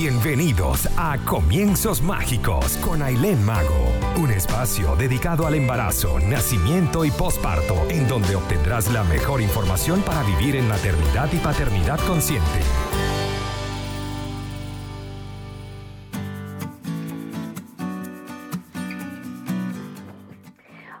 Bienvenidos a Comienzos Mágicos con Ailén Mago, un espacio dedicado al embarazo, nacimiento y posparto, en donde obtendrás la mejor información para vivir en maternidad y paternidad consciente.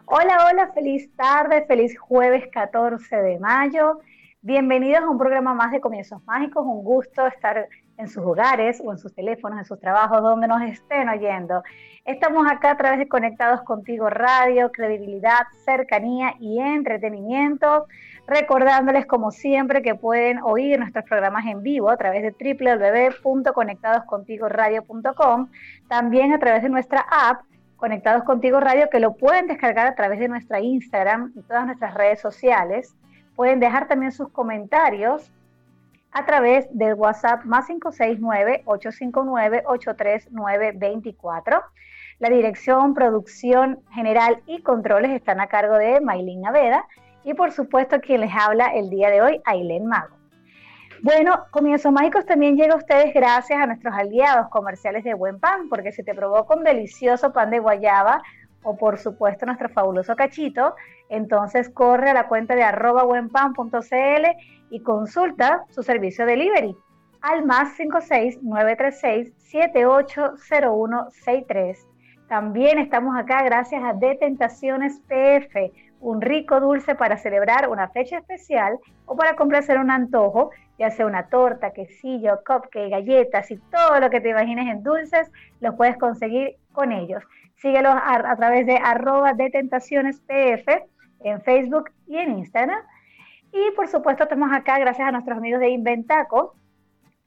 Hola, hola, feliz tarde, feliz jueves 14 de mayo. Bienvenidos a un programa más de Comienzos Mágicos. Un gusto estar en sus hogares o en sus teléfonos, en sus trabajos, donde nos estén oyendo. Estamos acá a través de Conectados Contigo Radio, credibilidad, cercanía y entretenimiento. Recordándoles como siempre que pueden oír nuestros programas en vivo a través de www.conectadoscontigoradio.com, también a través de nuestra app Conectados Contigo Radio que lo pueden descargar a través de nuestra Instagram y todas nuestras redes sociales. Pueden dejar también sus comentarios a través del WhatsApp más 569-859-83924. La dirección, producción general y controles están a cargo de Maylin Naveda y por supuesto quien les habla el día de hoy, Ailén Mago. Bueno, Comienzos Mágicos también llega a ustedes gracias a nuestros aliados comerciales de Buen Pan, porque si te provoca un delicioso pan de guayaba o por supuesto nuestro fabuloso cachito, entonces corre a la cuenta de arroba buenpan.cl y consulta su servicio delivery al más 56 936 780163. También estamos acá gracias a De Tentaciones PF, un rico dulce para celebrar una fecha especial o para complacer un antojo, ya sea una torta, quesillo, cupcake, galletas y todo lo que te imagines en dulces, los puedes conseguir con ellos. Síguelos a, través de arroba de tentaciones PF en Facebook y en Instagram. Y por supuesto estamos acá gracias a nuestros amigos de Inventaco.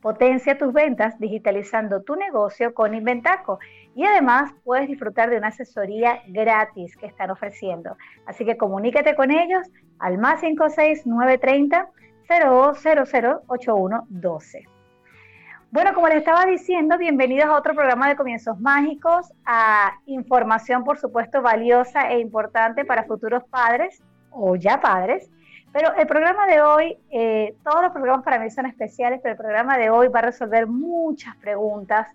Potencia tus ventas digitalizando tu negocio con Inventaco. Y además puedes disfrutar de una asesoría gratis que están ofreciendo. Así que comunícate con ellos al más 56930 008112. Bueno, como les estaba diciendo, bienvenidos a otro programa de Comienzos Mágicos, a información, por supuesto, valiosa e importante para futuros padres o ya padres. Pero el programa de hoy, eh, todos los programas para mí son especiales, pero el programa de hoy va a resolver muchas preguntas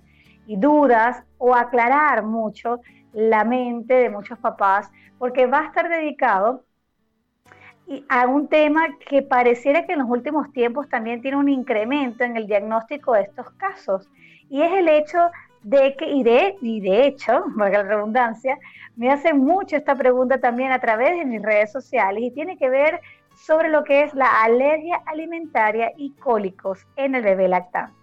y dudas o aclarar mucho la mente de muchos papás, porque va a estar dedicado a un tema que pareciera que en los últimos tiempos también tiene un incremento en el diagnóstico de estos casos. Y es el hecho de que, y de, y de hecho, valga la redundancia, me hacen mucho esta pregunta también a través de mis redes sociales y tiene que ver sobre lo que es la alergia alimentaria y cólicos en el bebé lactante.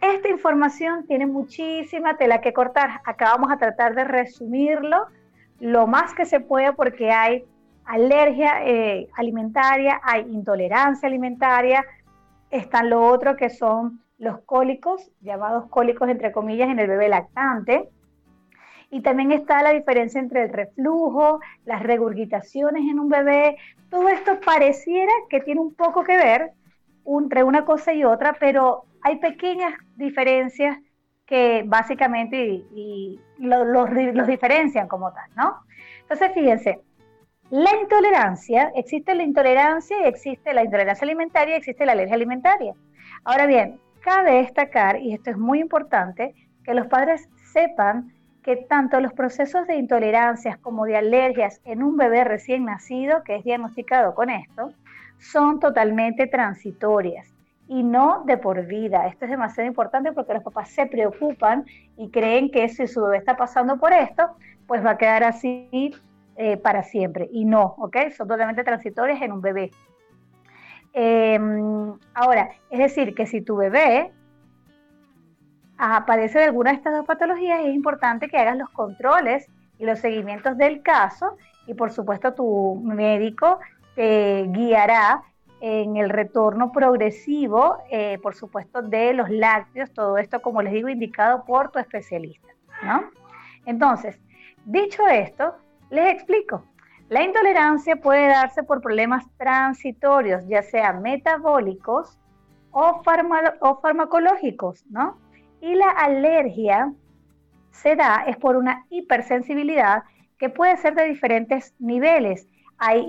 Esta información tiene muchísima tela que cortar. Acá vamos a tratar de resumirlo lo más que se pueda porque hay alergia eh, alimentaria, hay intolerancia alimentaria, están lo otro que son los cólicos, llamados cólicos entre comillas en el bebé lactante. Y también está la diferencia entre el reflujo, las regurgitaciones en un bebé. Todo esto pareciera que tiene un poco que ver entre una cosa y otra, pero hay pequeñas diferencias que básicamente los, diferencian como tal, ¿no? Entonces, fíjense, la intolerancia, existe la intolerancia existe la intolerancia alimentaria y existe la alergia alimentaria. Ahora bien, cabe destacar, y esto es muy importante, que los padres sepan que tanto los procesos de intolerancias como de alergias en un bebé recién nacido que es diagnosticado con esto son totalmente transitorias y no de por vida. Esto es demasiado importante porque los papás se preocupan y creen que si su bebé está pasando por esto, pues va a quedar así eh, para siempre. Y no, ¿ok? Son totalmente transitorias en un bebé. Em, ahora, es decir, que si tu bebé padece de alguna de estas dos patologías, es importante que hagas los controles y los seguimientos del caso y por supuesto tu médico te guiará en el retorno progresivo, eh, por supuesto, de los lácteos, todo esto, como les digo, indicado por tu especialista, ¿no? Entonces, dicho esto, les explico. La intolerancia puede darse por problemas transitorios, ya sean metabólicos o, o farmacológicos, ¿no? Y la alergia se da es por una hipersensibilidad que puede ser de diferentes niveles. hay,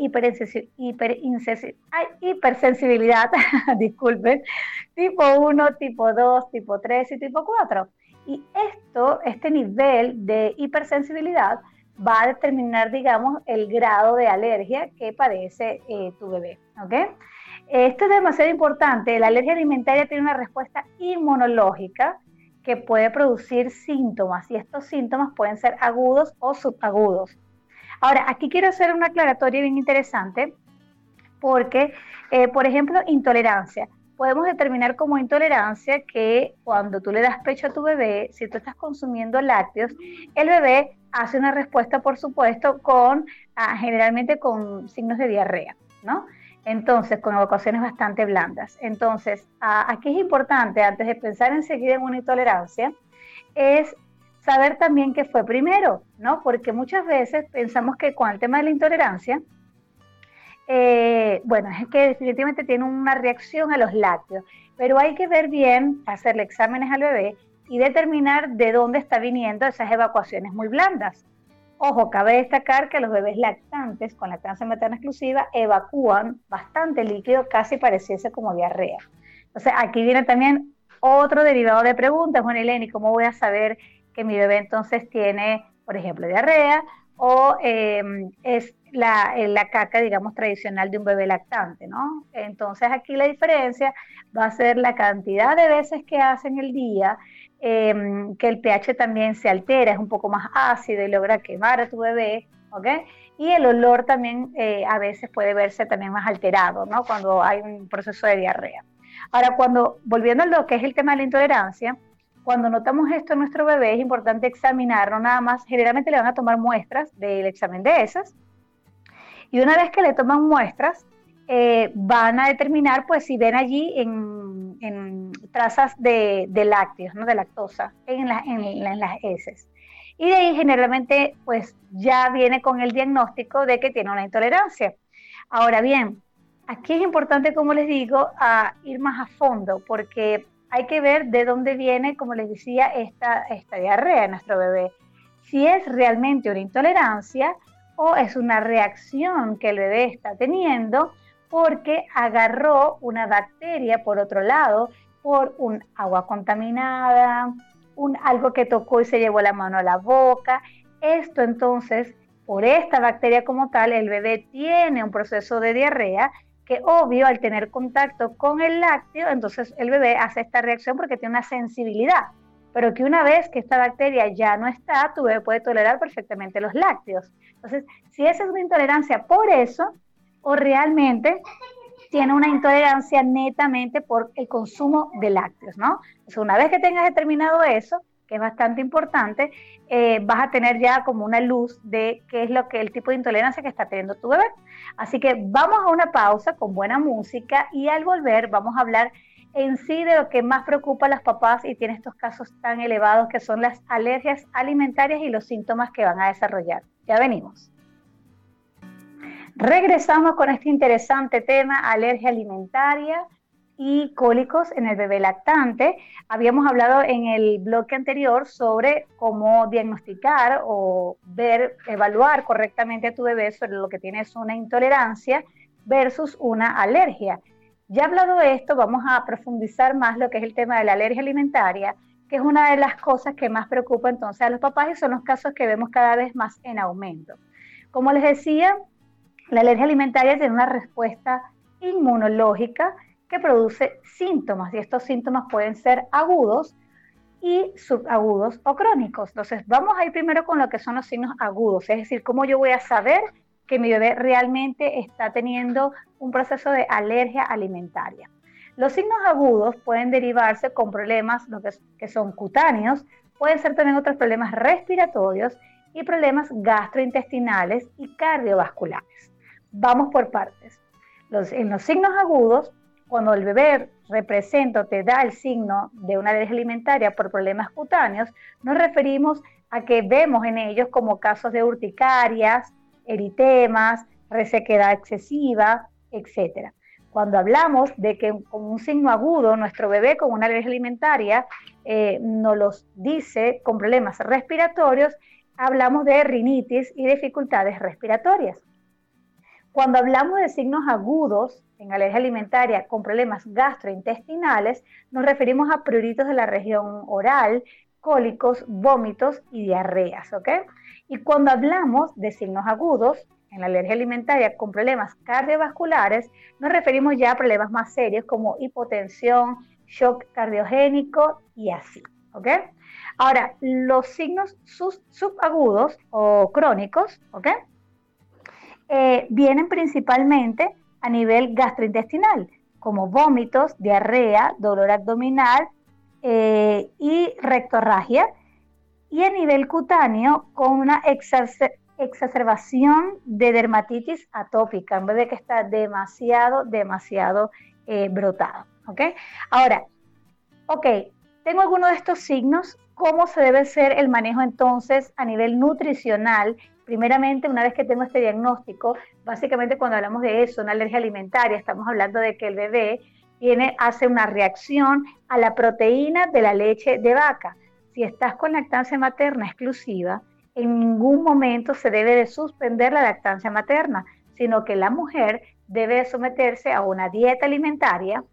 hipersensibilidad, disculpen, tipo 1, tipo 2, tipo 3 y tipo 4. Y esto, este nivel de hipersensibilidad va a determinar, digamos, el grado de alergia que padece eh, tu bebé. Esto es demasiado importante. La alergia alimentaria tiene una respuesta inmunológica que puede producir síntomas y estos síntomas pueden ser agudos o subagudos. Ahora, aquí quiero hacer una aclaratoria bien interesante porque, eh, por ejemplo, intolerancia. Podemos determinar como intolerancia que cuando tú le das pecho a tu bebé, si tú estás consumiendo lácteos, el bebé hace una respuesta, por supuesto, con ah, generalmente con signos de diarrea, ¿no? Entonces, con evacuaciones bastante blandas. Entonces, aquí es importante, antes de pensar enseguida en una intolerancia, es saber también qué fue primero, ¿no? Porque muchas veces pensamos que con el tema de la intolerancia, eh, bueno, es que definitivamente tiene una reacción a los lácteos, pero hay que ver bien, hacerle exámenes al bebé y determinar de dónde está viniendo esas evacuaciones muy blandas. Ojo, cabe destacar que los bebés lactantes con lactancia materna exclusiva evacúan bastante líquido, casi pareciese como diarrea. Entonces, aquí viene también otro derivado de preguntas, bueno, Eleni, ¿cómo voy a saber que mi bebé entonces tiene, por ejemplo, diarrea o em, es la, la, caca, digamos, tradicional de un bebé lactante, ¿no? Entonces aquí la diferencia va a ser la cantidad de veces que hace en el día, Em, que el pH también se altera, es un poco más ácido y logra quemar a tu bebé, ¿ok? Y el olor también eh, a veces puede verse también más alterado, ¿no? Cuando hay un proceso de diarrea. Ahora, cuando, volviendo a lo que es el tema de la intolerancia, cuando notamos esto en nuestro bebé es importante examinarlo nada más, generalmente le van a tomar muestras del examen de esas, y una vez que le toman muestras, eh, van a determinar pues si ven allí en, trazas de, lácteos, ¿no? de lactosa en, en, las heces. Y de ahí generalmente pues ya viene con el diagnóstico de que tiene una intolerancia. Ahora bien, aquí es importante, como les digo, a ir más a fondo porque hay que ver de dónde viene, como les decía, esta, esta diarrea en nuestro bebé. Si es realmente una intolerancia o es una reacción que el bebé está teniendo porque agarró una bacteria por otro lado, por un agua contaminada, un, algo que tocó y se llevó la mano a la boca. Esto entonces, por esta bacteria como tal, el bebé tiene un proceso de diarrea que obvio al tener contacto con el lácteo, entonces el bebé hace esta reacción porque tiene una sensibilidad, pero que una vez que esta bacteria ya no está, tu bebé puede tolerar perfectamente los lácteos. Entonces, si esa es una intolerancia por eso, o realmente tiene una intolerancia netamente por el consumo de lácteos, ¿no? Entonces, una vez que tengas determinado eso, que es bastante importante, eh, vas a tener ya como una luz de qué es lo que el tipo de intolerancia que está teniendo tu bebé. Así que vamos a una pausa con buena música y al volver vamos a hablar en sí de lo que más preocupa a los papás y tiene estos casos tan elevados que son las alergias alimentarias y los síntomas que van a desarrollar. Ya venimos. Regresamos con este interesante tema, alergia alimentaria y cólicos en el bebé lactante. Habíamos hablado en el bloque anterior sobre cómo diagnosticar o ver, evaluar correctamente a tu bebé sobre lo que tienes una intolerancia versus una alergia. Ya hablado de esto, vamos a profundizar más lo que es el tema de la alergia alimentaria, que es una de las cosas que más preocupa entonces a los papás y son los casos que vemos cada vez más en aumento. Como les decía, la alergia alimentaria tiene una respuesta inmunológica que produce síntomas y estos síntomas pueden ser agudos y subagudos o crónicos. Entonces, vamos a ir primero con lo que son los signos agudos, es decir, cómo yo voy a saber que mi bebé realmente está teniendo un proceso de alergia alimentaria. Los signos agudos pueden derivarse con problemas que son cutáneos, pueden ser también otros problemas respiratorios y problemas gastrointestinales y cardiovasculares. Vamos por partes. en los signos agudos, cuando el bebé representa o te da el signo de una alergia alimentaria por problemas cutáneos, nos referimos a que vemos en ellos como casos de urticarias, eritemas, resequedad excesiva, etc. Cuando hablamos de que con un signo agudo nuestro bebé con una alergia alimentaria eh, nos los dice con problemas respiratorios, hablamos de rinitis y dificultades respiratorias. Cuando hablamos de signos agudos en alergia alimentaria con problemas gastrointestinales, nos referimos a pruritos de la región oral, cólicos, vómitos y diarreas, ¿ok? Y cuando hablamos de signos agudos en la alergia alimentaria con problemas cardiovasculares, nos referimos ya a problemas más serios como hipotensión, shock cardiogénico y así, ¿ok? Ahora, los signos subagudos o crónicos, ¿ok? Eh, vienen principalmente a nivel gastrointestinal, como vómitos, diarrea, dolor abdominal eh, y rectorragia, y a nivel cutáneo con una exacerbación de dermatitis atópica, en vez de que está demasiado, demasiado eh, brotado. ¿ok? Ahora, ok, tengo alguno de estos signos, ¿cómo se debe hacer el manejo entonces a nivel nutricional? Primeramente, una vez que tengo este diagnóstico, básicamente cuando hablamos de eso, una alergia alimentaria, estamos hablando de que el bebé tiene, hace una reacción a la proteína de la leche de vaca. Si estás con lactancia materna exclusiva, en ningún momento se debe de suspender la lactancia materna, sino que la mujer debe someterse a una dieta alimentaria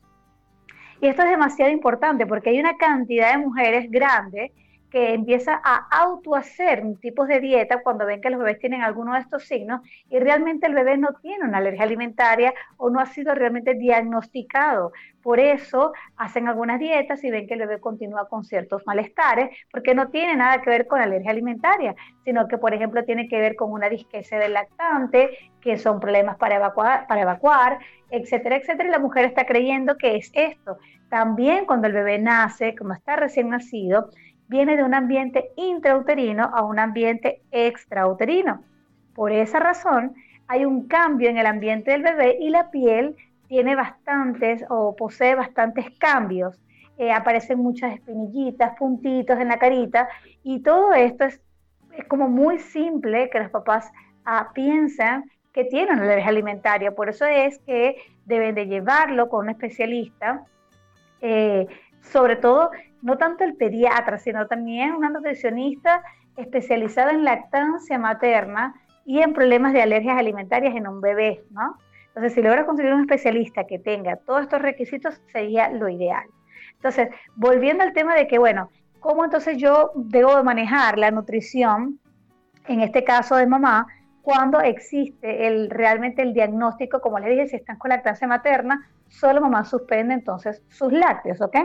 y esto es demasiado importante porque hay una cantidad de mujeres grandes que empieza a autohacer tipos de dieta cuando ven que los bebés tienen alguno de estos signos y realmente el bebé no tiene una alergia alimentaria o no ha sido realmente diagnosticado. Por eso hacen algunas dietas y ven que el bebé continúa con ciertos malestares, porque no tiene nada que ver con alergia alimentaria, sino que, por ejemplo, tiene que ver con una disquesia del lactante, que son problemas para evacuar, para evacuar, etcétera, etcétera. Y la mujer está creyendo que es esto. También cuando el bebé nace, como está recién nacido, viene de un ambiente intrauterino a un ambiente extrauterino. Por esa razón, hay un cambio en el ambiente del bebé y la piel tiene bastantes o posee bastantes cambios. Eh, aparecen muchas espinillitas, puntitos en la carita y todo esto es, como muy simple que los papás ah, piensan que tienen alergia alimentaria. Por eso es que deben de llevarlo con un especialista, eh, sobre todo no tanto el pediatra, sino también una nutricionista especializada en lactancia materna y en problemas de alergias alimentarias en un bebé, ¿no? Entonces, si logras conseguir un especialista que tenga todos estos requisitos, sería lo ideal. Entonces, volviendo al tema de que, bueno, ¿cómo entonces yo debo manejar la nutrición, en este caso de mamá, cuando existe realmente el diagnóstico, como les dije, si están con lactancia materna, solo mamá suspende entonces sus lácteos, ¿ok?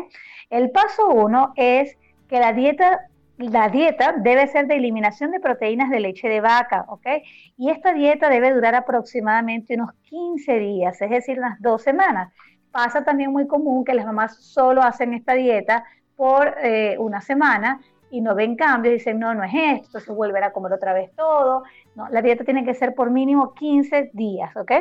El paso uno es que la dieta, la dieta debe ser de eliminación de proteínas de leche de vaca, ¿ok? Y esta dieta debe durar aproximadamente unos 15 días, es decir, unas dos semanas. Pasa también muy común que las mamás solo hacen esta dieta por eh, una semana y no ven cambios, dicen, no, no es esto, se vuelve a comer otra vez todo. No, la dieta tiene que ser por mínimo 15 días, ¿ok?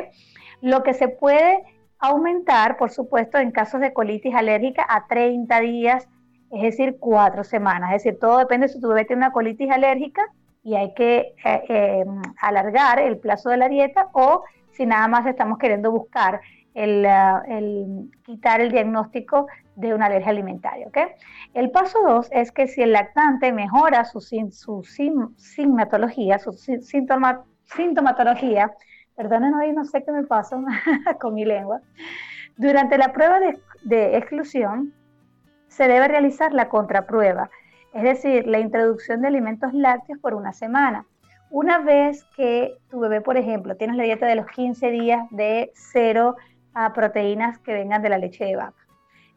Lo que se puede aumentar, por supuesto, en casos de colitis alérgica a 30 días, es decir, 4 semanas. Es decir, todo depende si tu bebé tiene una colitis alérgica y hay que eh, eh, alargar el plazo de la dieta o si nada más estamos queriendo buscar el, uh, quitar el diagnóstico de una alergia alimentaria. El paso 2 es que si el lactante mejora su, su sintomatología, su sintomatología, Perdonen hoy, no sé qué me pasa con mi lengua. Durante la prueba de, exclusión se debe realizar la contraprueba, es decir, la introducción de alimentos lácteos por una semana. Una vez que tu bebé, por ejemplo, tienes la dieta de los 15 días de cero a proteínas que vengan de la leche de vaca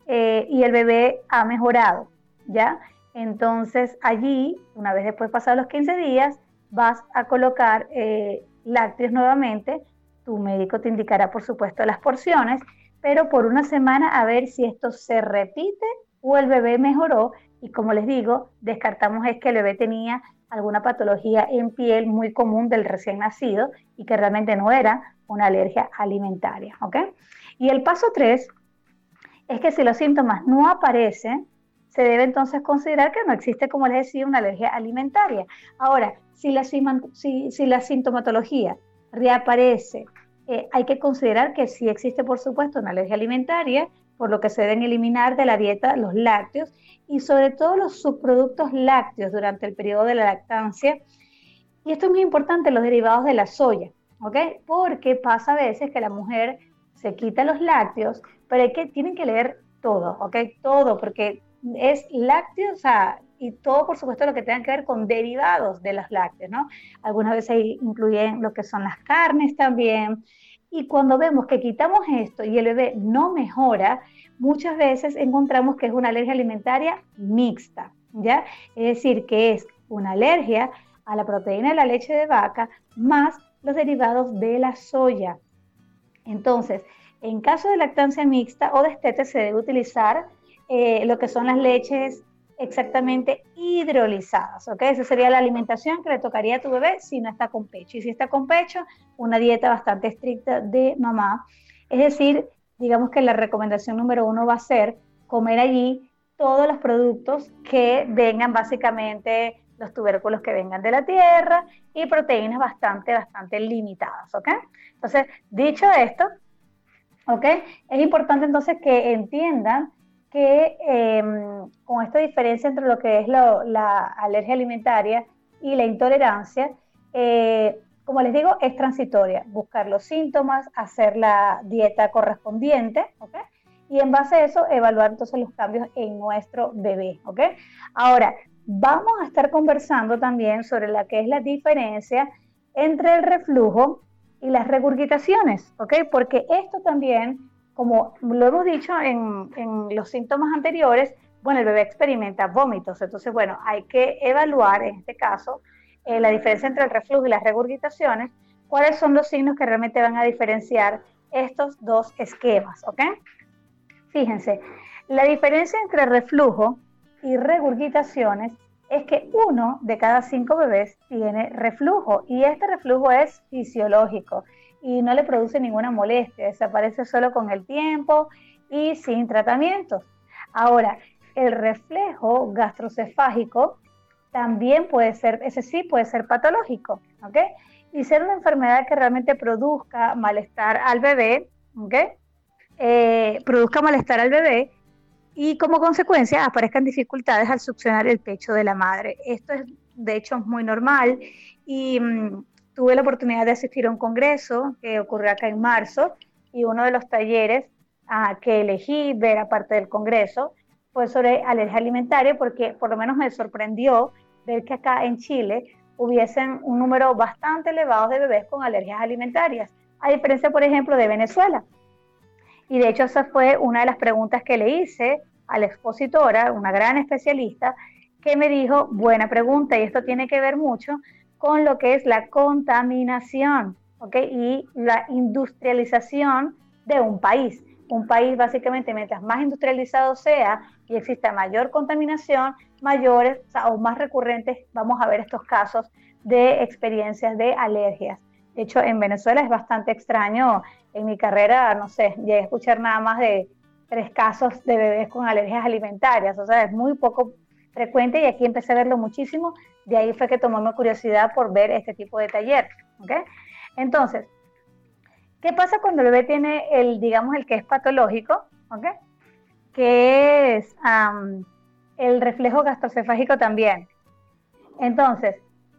eh, y el bebé ha mejorado, ¿ya? Entonces allí, una vez después pasados los 15 días, vas a colocar eh, lácteos nuevamente, tu médico te indicará por supuesto las porciones, pero por una semana a ver si esto se repite o el bebé mejoró y como les digo, descartamos es que el bebé tenía alguna patología en piel muy común del recién nacido y que realmente no era una alergia alimentaria, ¿ok? Y el paso 3 es que si los síntomas no aparecen, se debe entonces considerar que no existe, como les decía, una alergia alimentaria. Ahora, si la, si, la sintomatología reaparece, eh, hay que considerar que sí existe, por supuesto, una alergia alimentaria, por lo que se deben eliminar de la dieta los lácteos y sobre todo los subproductos lácteos durante el periodo de la lactancia. Y esto es muy importante, los derivados de la soya. ¿ok? Porque pasa a veces que la mujer se quita los lácteos, pero hay que, tienen que leer todo, ¿ok? Todo, porque es lácteos, o sea, y todo, por supuesto, lo que tenga que ver con derivados de los lácteos, ¿no? Algunas veces incluyen lo que son las carnes también. Y cuando vemos que quitamos esto y el bebé no mejora, muchas veces encontramos que es una alergia alimentaria mixta, ¿ya? Es decir, que es una alergia a la proteína de la leche de vaca más los derivados de la soya. Entonces, en caso de lactancia mixta o destete se debe utilizar eh, lo que son las leches exactamente hidrolizadas, ¿ok? Esa sería la alimentación que le tocaría a tu bebé si no está con pecho. Y si está con pecho, una dieta bastante estricta de mamá. Es decir, digamos que la recomendación número uno va a ser comer allí todos los productos que vengan básicamente los tubérculos que vengan de la tierra y proteínas bastante, bastante limitadas, ¿ok? Entonces, dicho esto, ¿ok? Es importante entonces que entiendan que em, con esta diferencia entre lo que es la alergia alimentaria y la intolerancia, eh, como les digo, es transitoria. Buscar los síntomas, hacer la dieta correspondiente, ¿ok? Y en base a eso, evaluar entonces los cambios en nuestro bebé, ¿ok? Ahora, vamos a estar conversando también sobre la que es la diferencia entre el reflujo y las regurgitaciones, ¿ok? Porque esto también como lo hemos dicho en, los síntomas anteriores, bueno, el bebé experimenta vómitos, entonces, bueno, hay que evaluar en este caso eh, la diferencia entre el reflujo y las regurgitaciones, cuáles son los signos que realmente van a diferenciar estos dos esquemas, ¿ok? Fíjense, la diferencia entre reflujo y regurgitaciones es que uno de cada cinco bebés tiene reflujo y este reflujo es fisiológico y no le produce ninguna molestia, desaparece solo con el tiempo y sin tratamientos. Ahora, el reflejo gastrocefágico también puede ser, ese sí puede ser patológico, ¿ok? Y ser una enfermedad que realmente produzca malestar al bebé, ¿ok? Eh, produzca malestar al bebé y como consecuencia aparezcan dificultades al succionar el pecho de la madre. Esto es, de hecho, muy normal y mm, tuve la oportunidad de asistir a un congreso que ocurrió acá en marzo y uno de los talleres ah, que elegí ver aparte del congreso fue sobre alergia alimentaria porque por lo menos me sorprendió ver que acá en Chile hubiesen un número bastante elevado de bebés con alergias alimentarias, a diferencia, por ejemplo, de Venezuela. Y de hecho esa fue una de las preguntas que le hice a la expositora, una gran especialista, que me dijo, buena pregunta, y esto tiene que ver mucho con lo que es la contaminación y la industrialización de un país. Un país básicamente, mientras más industrializado sea y exista mayor contaminación, mayores o, más recurrentes vamos a ver estos casos de experiencias de alergias. De hecho, en Venezuela es bastante extraño. En mi carrera, no sé, llegué a escuchar nada más de tres casos de bebés con alergias alimentarias. O sea, es muy poco frecuente y aquí empecé a verlo muchísimo. De ahí fue que tomó mi curiosidad por ver este tipo de taller. Entonces, ¿qué pasa cuando el bebé tiene el, digamos, el que es patológico? ¿okay? Que es el reflejo gastrocefágico también. Entonces,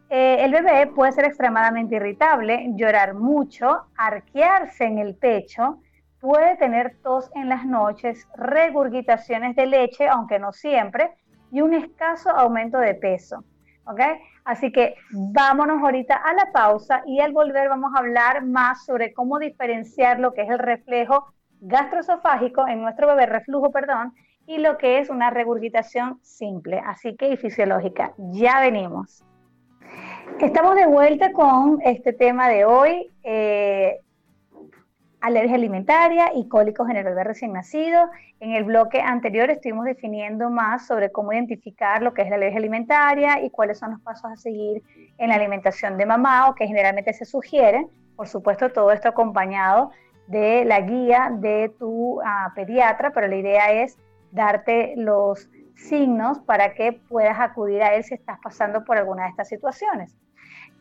eh, el bebé puede ser extremadamente irritable, llorar mucho, arquearse en el pecho, puede tener tos en las noches, regurgitaciones de leche, aunque no siempre, y un escaso aumento de peso. ¿Ok? Así que vámonos ahorita a la pausa y al volver vamos a hablar más sobre cómo diferenciar lo que es el reflejo gastroesofágico en nuestro bebé, reflujo, perdón, y lo que es una regurgitación simple, así que y fisiológica. Ya venimos. Estamos de vuelta con este tema de hoy. Eh, alergia alimentaria y cólicos en bebé recién nacido. En el bloque anterior estuvimos definiendo más sobre cómo identificar lo que es la alergia alimentaria y cuáles son los pasos a seguir en la alimentación de mamá o que generalmente se sugiere. Por supuesto, todo esto acompañado de la guía de tu ah, pediatra, pero la idea es darte los signos para que puedas acudir a él si estás pasando por alguna de estas situaciones.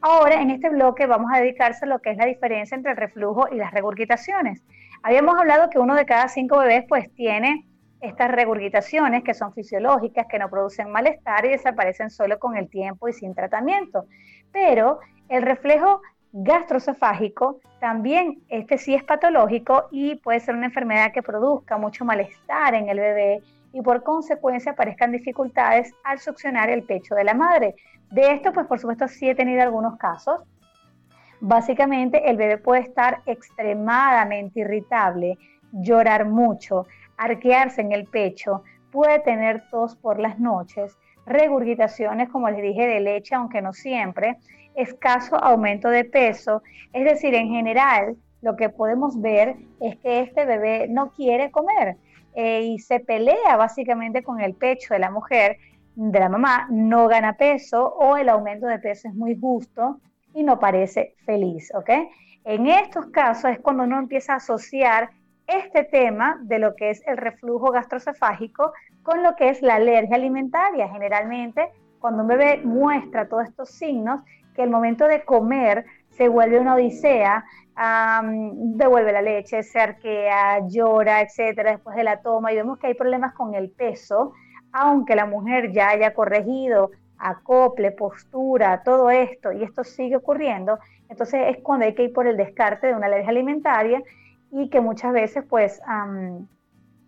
Ahora, en este bloque vamos a dedicarse a lo que es la diferencia entre el reflujo y las regurgitaciones. Habíamos hablado que uno de cada cinco bebés pues tiene estas regurgitaciones que son fisiológicas, que no producen malestar y desaparecen solo con el tiempo y sin tratamiento. Pero el reflejo gastrocefágico, también este sí es patológico y puede ser una enfermedad que produzca mucho malestar en el bebé y por consecuencia aparezcan dificultades al succionar el pecho de la madre. De esto, pues por supuesto sí he tenido algunos casos. Básicamente el bebé puede estar extremadamente irritable, llorar mucho, arquearse en el pecho, puede tener tos por las noches, regurgitaciones, como les dije, de leche, aunque no siempre, escaso aumento de peso. Es decir, en general, lo que podemos ver es que este bebé no quiere comer eh, y se pelea básicamente con el pecho de la mujer, de la mamá, no gana peso o el aumento de peso es muy justo y no parece feliz, ¿ok? En estos casos es cuando uno empieza a asociar este tema de lo que es el reflujo gastrocefágico con lo que es la alergia alimentaria. Generalmente, cuando un bebé muestra todos estos signos, que el momento de comer se vuelve una odisea, devuelve la leche, se arquea, llora, etcétera, después de la toma, y vemos que hay problemas con el peso, aunque la mujer ya haya corregido acople, postura, todo esto, y esto sigue ocurriendo, entonces es cuando hay que ir por el descarte de una alergia alimentaria y que muchas veces, pues,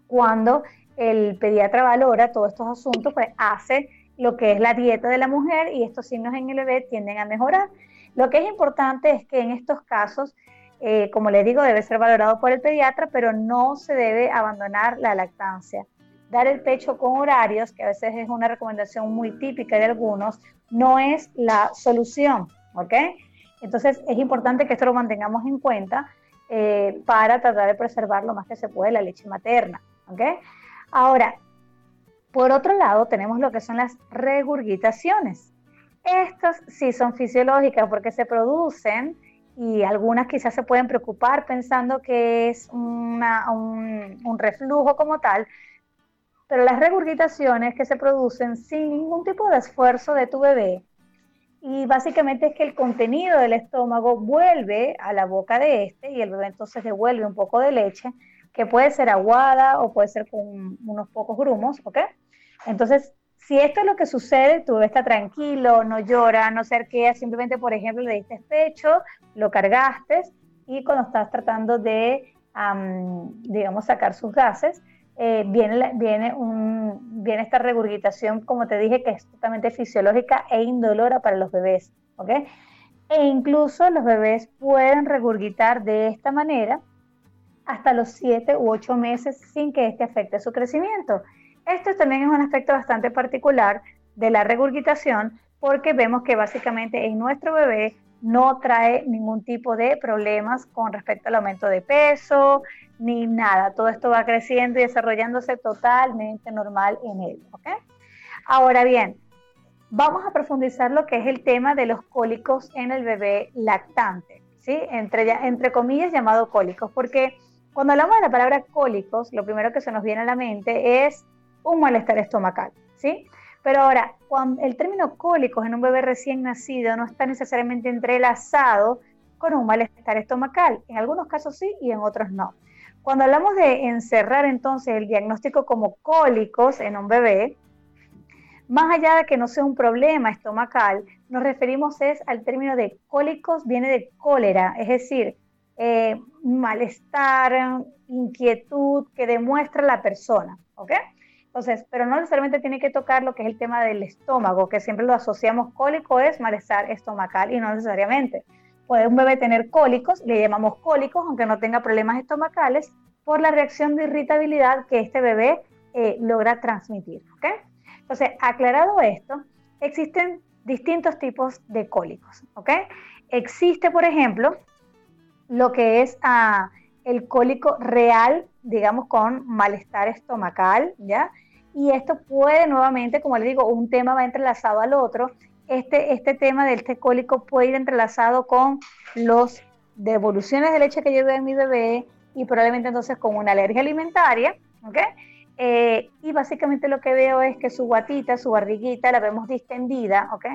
cuando el pediatra valora todos estos asuntos, pues hace lo que es la dieta de la mujer y estos signos en el bebé tienden a mejorar. Lo que es importante es que en estos casos, eh, como les digo, debe ser valorado por el pediatra, pero no se debe abandonar la lactancia. Dar el pecho con horarios, que a veces es una recomendación muy típica de algunos, no es la solución, ¿ok? Entonces es importante que esto lo mantengamos en cuenta eh, para tratar de preservar lo más que se puede la leche materna, ¿ok? Ahora, por otro lado, tenemos lo que son las regurgitaciones. Estas sí son fisiológicas porque se producen y algunas quizás se pueden preocupar pensando que es un, un reflujo como tal, pero las regurgitaciones que se producen sin ningún tipo de esfuerzo de tu bebé y básicamente es que el contenido del estómago vuelve a la boca de este y el bebé entonces devuelve un poco de leche que puede ser aguada o puede ser con unos pocos grumos, ¿ok? Entonces, si esto es lo que sucede, tu bebé está tranquilo, no llora, no se arquea, simplemente, por ejemplo, le diste pecho, lo cargaste y cuando estás tratando de, digamos, sacar sus gases, eh, viene, viene, un, viene esta regurgitación, como te dije, que es totalmente fisiológica e indolora para los bebés, ¿ok? E incluso los bebés pueden regurgitar de esta manera hasta los 7 u 8 meses sin que este afecte su crecimiento. Esto también es un aspecto bastante particular de la regurgitación porque vemos que básicamente en nuestro bebé no trae ningún tipo de problemas con respecto al aumento de peso ni nada. Todo esto va creciendo y desarrollándose totalmente normal en él. Ahora bien, vamos a profundizar lo que es el tema de los cólicos en el bebé lactante, ¿sí? entre comillas llamado cólicos, porque cuando hablamos de la palabra cólicos, lo primero que se nos viene a la mente es un malestar estomacal, ¿sí? Pero ahora, cuando el término cólicos en un bebé recién nacido no está necesariamente entrelazado con un malestar estomacal. En algunos casos sí y en otros no. Cuando hablamos de encerrar entonces el diagnóstico como cólicos en un bebé, más allá de que no sea un problema estomacal, nos referimos es al término de cólicos, viene de cólera, es decir, eh, malestar, inquietud que demuestra la persona, ¿ok? Entonces, pero no necesariamente tiene que tocar lo que es el tema del estómago, que siempre lo asociamos cólico es malestar estomacal y no necesariamente. Puede un bebé tener cólicos, le llamamos cólicos, aunque no tenga problemas estomacales, por la reacción de irritabilidad que este bebé eh, logra transmitir. ¿okay? Entonces, aclarado esto, existen distintos tipos de cólicos. ¿okay? Existe, por ejemplo, lo que es ah, el cólico real, digamos, con malestar estomacal, ¿ya? Y esto puede nuevamente, como le digo, un tema va entrelazado al otro. Este, este tema del té cólico puede ir entrelazado con los devoluciones de leche que yo en mi bebé y probablemente entonces con una alergia alimentaria, ¿ok? Eh, y básicamente lo que veo es que su guatita, su barriguita, la vemos distendida, ¿ok?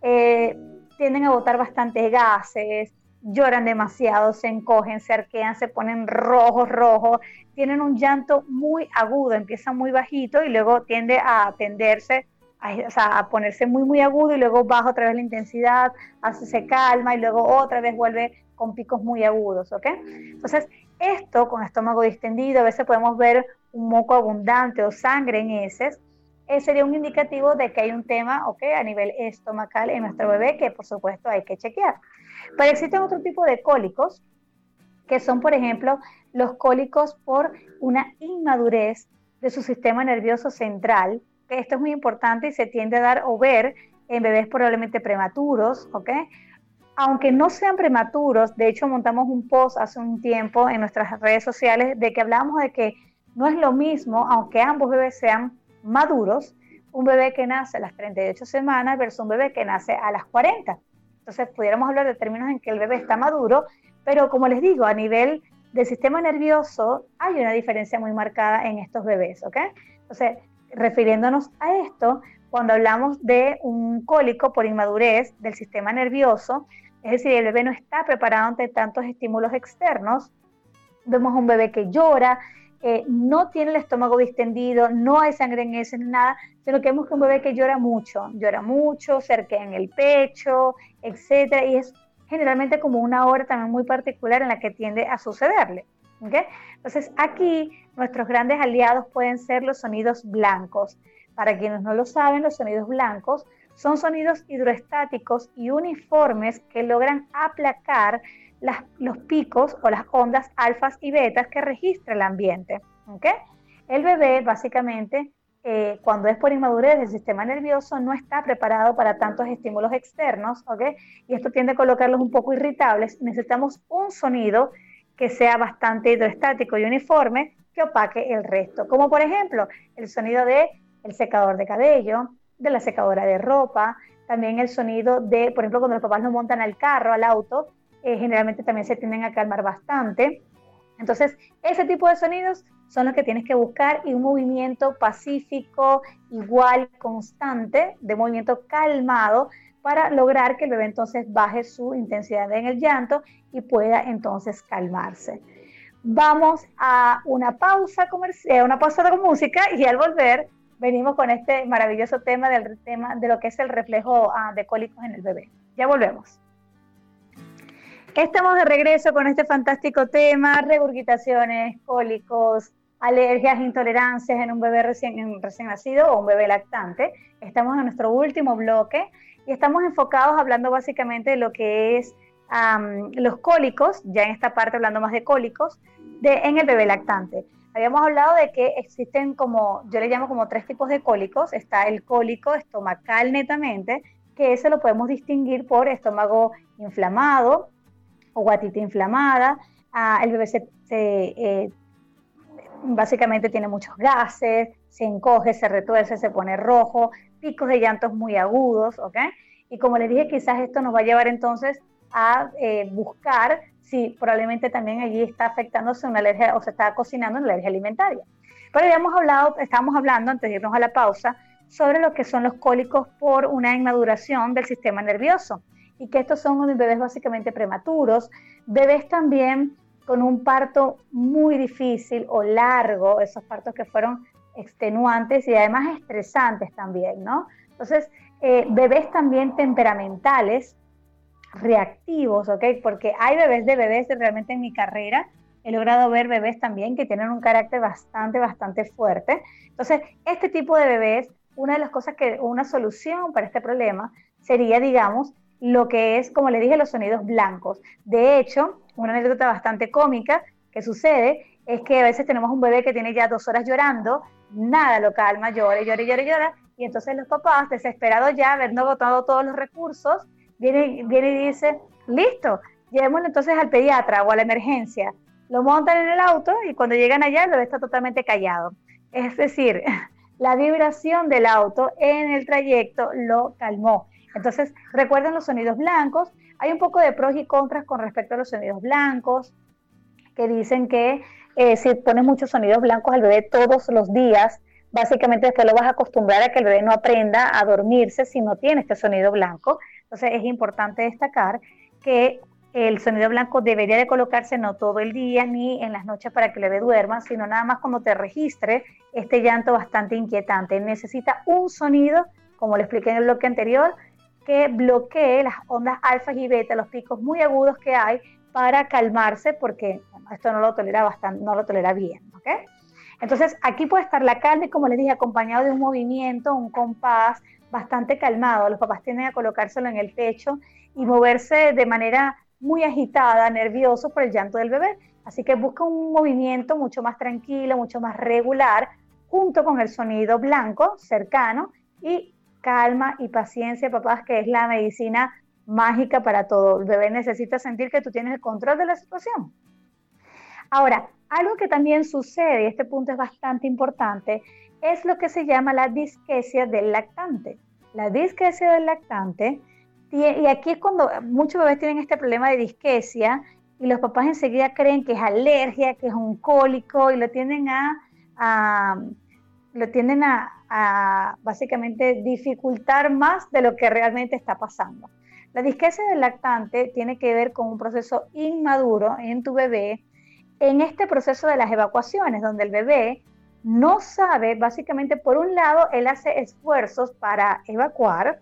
Eh, tienden a botar bastantes gases, lloran demasiado, se encogen, se arquean, se ponen rojos, rojos, tienen un llanto muy agudo, empieza muy bajito y luego tiende a tenderse a, ponerse muy, muy agudo y luego baja otra vez la intensidad, hace, se calma y luego otra vez vuelve con picos muy agudos, ¿ok? Entonces, esto con estómago distendido, a veces podemos ver un moco abundante o sangre en heces, eh, sería un indicativo de que hay un tema, ¿ok? A nivel estomacal en nuestro bebé que por supuesto hay que chequear. Pero existen otro tipo de cólicos, que son, por ejemplo, los cólicos por una inmadurez de su sistema nervioso central, que esto es muy importante y se tiende a dar o ver en bebés probablemente prematuros. Aunque no sean prematuros, de hecho montamos un post hace un tiempo en nuestras redes sociales de que hablábamos de que no es lo mismo, aunque ambos bebés sean maduros, un bebé que nace a las 38 semanas versus un bebé que nace a las 40. Entonces, pudiéramos hablar de términos en que el bebé está maduro, pero como les digo, a nivel del sistema nervioso hay una diferencia muy marcada en estos bebés, ¿ok? Entonces, refiriéndonos a esto, cuando hablamos de un cólico por inmadurez del sistema nervioso, es decir, el bebé no está preparado ante tantos estímulos externos, vemos un bebé que llora, no tiene el estómago distendido, no hay sangre en ese, nada, sino que vemos que un bebé que llora mucho, llora mucho, cerca en el pecho, etcétera, y es generalmente como una hora también muy particular en la que tiende a sucederle. Entonces aquí nuestros grandes aliados pueden ser los sonidos blancos. Para quienes no lo saben, los sonidos blancos son sonidos hidroestáticos y uniformes que logran aplacar los picos o las ondas alfas y betas que registra el ambiente. El bebé básicamente eh, cuando es por inmadurez el sistema nervioso no está preparado para tantos estímulos externos, Y esto tiende a colocarlos un poco irritables. Necesitamos un sonido que sea bastante hidroestático y uniforme que opaque el resto, como por ejemplo el sonido de el secador de cabello, de la secadora de ropa, también el sonido de, por ejemplo, cuando los papás nos montan al carro, al auto, eh, generalmente también se tienden a calmar bastante. Entonces, ese tipo de sonidos son los que tienes que buscar y un movimiento pacífico, igual, constante, de movimiento calmado para lograr que el bebé entonces baje su intensidad en el llanto y pueda entonces calmarse. Vamos a una pausa comercial, eh, una pausa de música y al volver venimos con este maravilloso tema del tema de lo que es el reflejo ah, de cólicos en el bebé. Ya volvemos. Estamos de regreso con este fantástico tema, regurgitaciones, cólicos, alergias, intolerancias en un bebé recién, recién nacido o un bebé lactante. Estamos en nuestro último bloque y estamos enfocados hablando básicamente de lo que es los cólicos, ya en esta parte hablando más de cólicos, de, en el bebé lactante. Habíamos hablado de que existen como, yo le llamo como tres tipos de cólicos. Está el cólico estomacal netamente, que ese lo podemos distinguir por estómago inflamado, o guatita inflamada. Ah, el bebé se, eh, básicamente tiene muchos gases, se encoge, se retuerce, se pone rojo, picos de llantos muy agudos, ¿ok? Y como les dije, quizás esto nos va a llevar entonces a eh, buscar si probablemente también allí está afectándose una alergia o se está cocinando una alergia alimentaria. Pero ya hemos hablado, estábamos hablando antes de irnos a la pausa sobre lo que son los cólicos por una inmaduración del sistema nervioso y que estos son bebés básicamente prematuros, bebés también con un parto muy difícil o largo, esos partos que fueron extenuantes y además estresantes también, ¿no? Entonces, eh, bebés también temperamentales, reactivos, ¿ok? Porque hay bebés de bebés, realmente en mi carrera he logrado ver bebés también que tienen un carácter bastante, bastante fuerte. Entonces, este tipo de bebés, una de las cosas que, una solución para este problema sería, digamos, lo que es, como le dije, los sonidos blancos. De hecho, una anécdota bastante cómica que sucede es que a veces tenemos un bebé que tiene ya dos horas llorando, nada lo calma, llora, llora, llora, llora, y entonces los papás, desesperados ya, habiendo agotado todos los recursos, viene, viene y dice, listo, llevémoslo entonces al pediatra o a la emergencia. Lo montan en el auto y cuando llegan allá bebé está totalmente callado. Es decir, la vibración del auto en el trayecto lo calmó. Entonces, recuerden los sonidos blancos. Hay un poco de pros y contras con respecto a los sonidos blancos, que dicen que eh, si pones muchos sonidos blancos al bebé todos los días, básicamente después lo vas a acostumbrar a que el bebé no aprenda a dormirse si no tiene este sonido blanco. Entonces, es importante destacar que el sonido blanco debería de colocarse no todo el día ni en las noches para que el bebé duerma, sino nada más cuando te registre este llanto bastante inquietante. Necesita un sonido como lo expliqué en el bloque anterior, que bloquee las ondas alfa y beta, los picos muy agudos que hay, para calmarse, porque esto no lo tolera bastante, no lo tolera bien, ¿ok? Entonces, aquí puede estar la calma y, como les dije, acompañado de un movimiento, un compás bastante calmado. Los papás tienden a colocárselo en el pecho y moverse de manera muy agitada, nervioso por el llanto del bebé. Así que busca un movimiento mucho más tranquilo, mucho más regular, junto con el sonido blanco cercano y calma y paciencia, papás, que es la medicina mágica para todo. El bebé necesita sentir que tú tienes el control de la situación. Ahora, algo que también sucede, y este punto es bastante importante, es lo que se llama la disquesia del lactante. La disquesia del lactante, y aquí es cuando muchos bebés tienen este problema de disquesia y los papás enseguida creen que es alergia, que es un cólico y lo tienden a, lo tienden a, básicamente dificultar más de lo que realmente está pasando. La disquesia del lactante tiene que ver con un proceso inmaduro en tu bebé en este proceso de las evacuaciones, donde el bebé no sabe, básicamente, por un lado, él hace esfuerzos para evacuar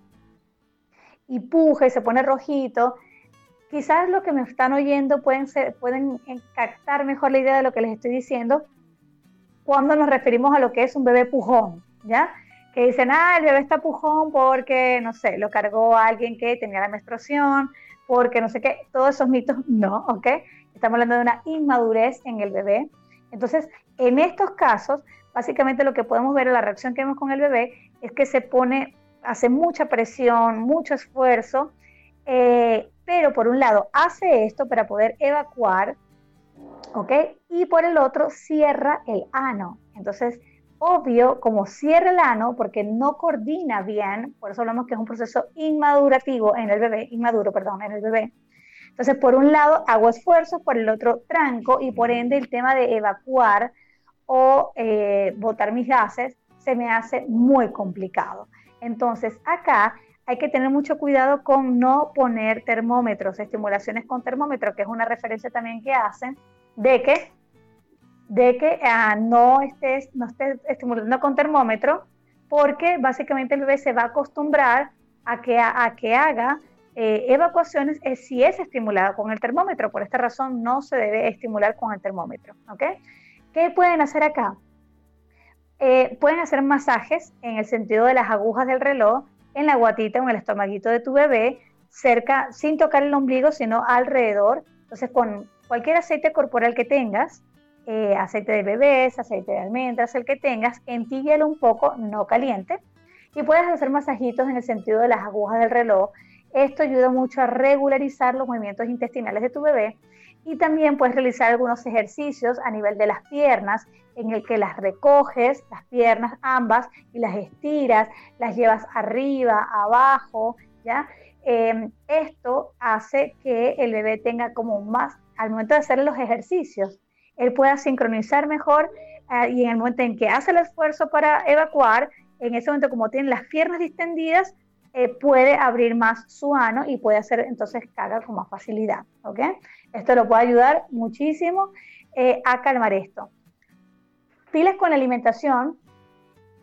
y puja y se pone rojito. Quizás lo que me están oyendo pueden, ser, pueden captar mejor la idea de lo que les estoy diciendo cuando nos referimos a lo que es un bebé pujón, ¿ya? Que dicen, ah, el bebé está pujón porque, no sé, lo cargó alguien que tenía la menstruación, porque no sé qué, todos esos mitos, no, ¿ok? Estamos hablando de una inmadurez en el bebé. Entonces, en estos casos, básicamente lo que podemos ver, la reacción que vemos con el bebé, es que se pone, hace mucha presión, mucho esfuerzo, eh, pero por un lado hace esto para poder evacuar, ¿ok? Y por el otro cierra el ano. Entonces, obvio, como cierra el ano, porque no coordina bien, por eso hablamos que es un proceso inmadurativo en el bebé, inmaduro, perdón, en el bebé, entonces, por un lado, hago esfuerzos, por el otro, tranco y por ende el tema de evacuar o eh, botar mis gases se me hace muy complicado. Entonces, acá hay que tener mucho cuidado con no poner termómetros, estimulaciones con termómetro, que es una referencia también que hacen de que, de que ah, no, estés, no estés estimulando con termómetro, porque básicamente el bebé se va a acostumbrar a que, a que haga eh, evacuaciones es si es estimulada con el termómetro. Por esta razón no se debe estimular con el termómetro. ¿ok? ¿Qué pueden hacer acá? Eh, pueden hacer masajes en el sentido de las agujas del reloj en la guatita o en el estomaguito de tu bebé, cerca, sin tocar el ombligo, sino alrededor. Entonces, con cualquier aceite corporal que tengas, eh, aceite de bebés, aceite de almendras, el que tengas, entíllalo un poco, no caliente. Y puedes hacer masajitos en el sentido de las agujas del reloj esto ayuda mucho a regularizar los movimientos intestinales de tu bebé y también puedes realizar algunos ejercicios a nivel de las piernas en el que las recoges, las piernas ambas, y las estiras, las llevas arriba, abajo, ¿ya? Em, esto hace que el bebé tenga como más, al momento de hacer los ejercicios, él pueda sincronizar mejor eh, y en el momento en que hace el esfuerzo para evacuar, en ese momento como tiene las piernas distendidas, eh, puede abrir más su ano y puede hacer entonces caga con más facilidad. ¿ok? Esto lo puede ayudar muchísimo eh, a calmar esto. Piles con la alimentación,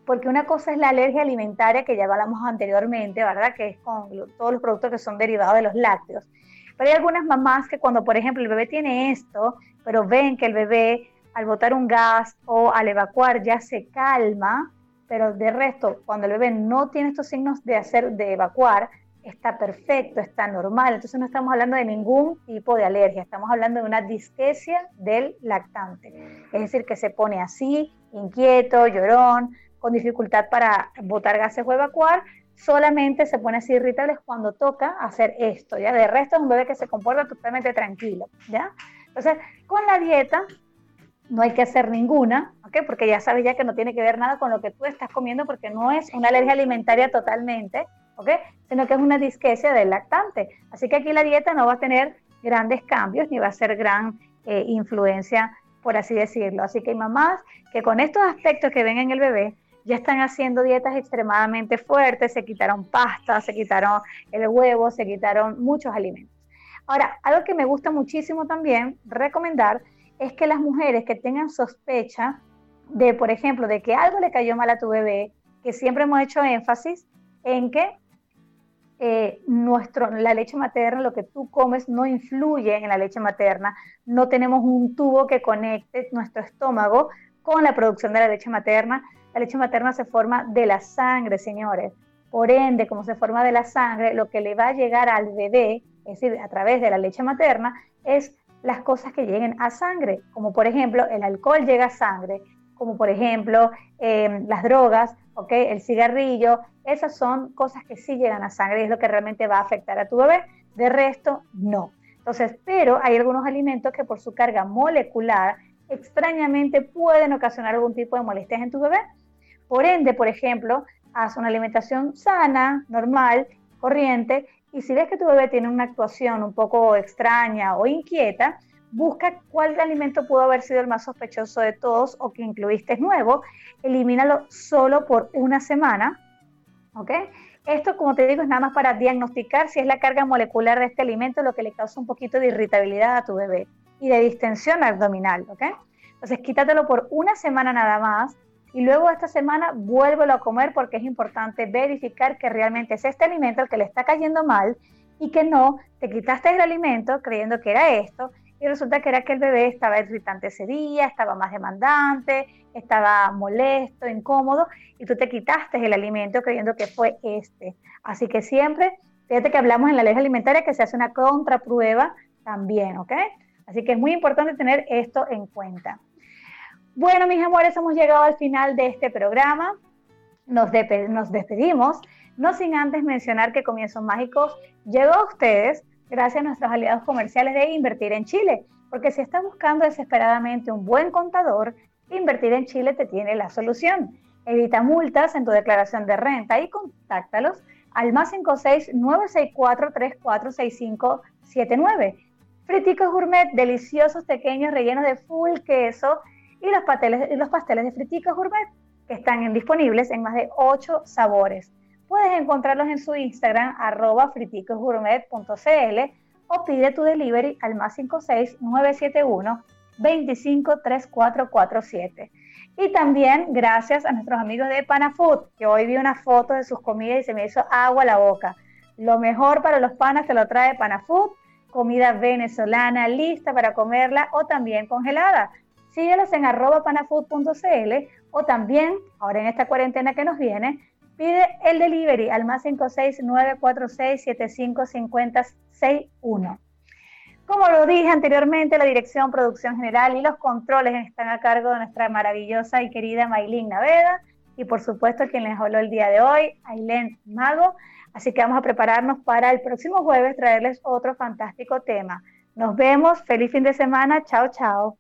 porque una cosa es la alergia alimentaria que ya hablamos anteriormente, ¿verdad? Que es con todos los productos que son derivados de los lácteos. Pero hay algunas mamás que cuando, por ejemplo, el bebé tiene esto, pero ven que el bebé al botar un gas o al evacuar ya se calma, pero de resto, cuando el bebé no tiene estos signos de hacer, de evacuar, está perfecto, está normal. Entonces no estamos hablando de ningún tipo de alergia, estamos hablando de una disquesia del lactante. Es decir, que se pone así, inquieto, llorón, con dificultad para botar gases o evacuar, solamente se pone así irritable cuando toca hacer esto, ¿ya? De resto es un bebé que se comporta totalmente tranquilo, ¿ya? Entonces, con la dieta no hay que hacer ninguna, ¿ok? Porque ya sabes ya que no tiene que ver nada con lo que tú estás comiendo porque no es una alergia alimentaria totalmente, ¿ok? Sino que es una disquesia del lactante. Así que aquí la dieta no va a tener grandes cambios ni va a ser gran eh, influencia, por así decirlo. Así que hay mamás que con estos aspectos que ven en el bebé ya están haciendo dietas extremadamente fuertes, se quitaron pasta, se quitaron el huevo, se quitaron muchos alimentos. Ahora, algo que me gusta muchísimo también recomendar es que las mujeres que tengan sospecha de, por ejemplo, de que algo le cayó mal a tu bebé, que siempre hemos hecho énfasis en que eh, nuestro, la leche materna, lo que tú comes, no influye en la leche materna. No tenemos un tubo que conecte nuestro estómago con la producción de la leche materna. La leche materna se forma de la sangre, señores. Por ende, como se forma de la sangre, lo que le va a llegar al bebé, es decir, a través de la leche materna, es las cosas que lleguen a sangre, como por ejemplo el alcohol llega a sangre, como por ejemplo em, las drogas, ¿okay? el cigarrillo, esas son cosas que sí llegan a sangre y es lo que realmente va a afectar a tu bebé, de resto no. Entonces, pero hay algunos alimentos que por su carga molecular extrañamente pueden ocasionar algún tipo de molestias en tu bebé. Por ende, por ejemplo, haz una alimentación sana, normal, corriente, y si ves que tu bebé tiene una actuación un poco extraña o inquieta, busca cuál alimento pudo haber sido el más sospechoso de todos o que incluiste nuevo, elimínalo solo por una semana, ¿ok? Esto, como te digo, es nada más para diagnosticar si es la carga molecular de este alimento lo que le causa un poquito de irritabilidad a tu bebé y de distensión abdominal, ¿ok? Entonces, quítatelo por una semana nada más y luego esta semana vuélvelo a comer porque es importante verificar que realmente es este alimento el que le está cayendo mal y que no te quitaste el alimento creyendo que era esto y resulta que era que el bebé estaba irritante ese día, estaba más demandante, estaba molesto, incómodo y tú te quitaste el alimento creyendo que fue este. Así que siempre, fíjate que hablamos en la ley alimentaria que se hace una contraprueba también, ¿ok? Así que es muy importante tener esto en cuenta. Bueno, mis amores, hemos llegado al final de este programa. Nos, despedimos, no sin antes mencionar que Comienzos Mágicos llegó a ustedes gracias a nuestros aliados comerciales de Invertir en Chile, porque si estás buscando desesperadamente un buen contador, Invertir en Chile te tiene la solución. Evita multas en tu declaración de renta y contáctalos al más 56 964 346579. Friticos gourmet, deliciosos pequeños rellenos de full queso y los, pasteles, los pasteles de friticos gourmet que están disponibles en más de 8 sabores. Puedes encontrarlos en su Instagram, arroba friticosgourmet.cl o pide tu delivery al más 56 971 253447. Y también gracias a nuestros amigos de Panafood, que hoy vi una foto de sus comidas y se me hizo agua a la boca. Lo mejor para los panas te lo trae Panafood, comida venezolana lista para comerla o también congelada. Síguelos en arroba panafood.cl o también, ahora en esta cuarentena que nos viene, pide el delivery al más 56946755061. Como lo dije anteriormente, la dirección, producción general y los controles están a cargo de nuestra maravillosa y querida Maylin Naveda y por supuesto quien les habló el día de hoy, Ailén Mago. Así que vamos a prepararnos para el próximo jueves traerles otro fantástico tema. Nos vemos, feliz fin de semana, chao, chao.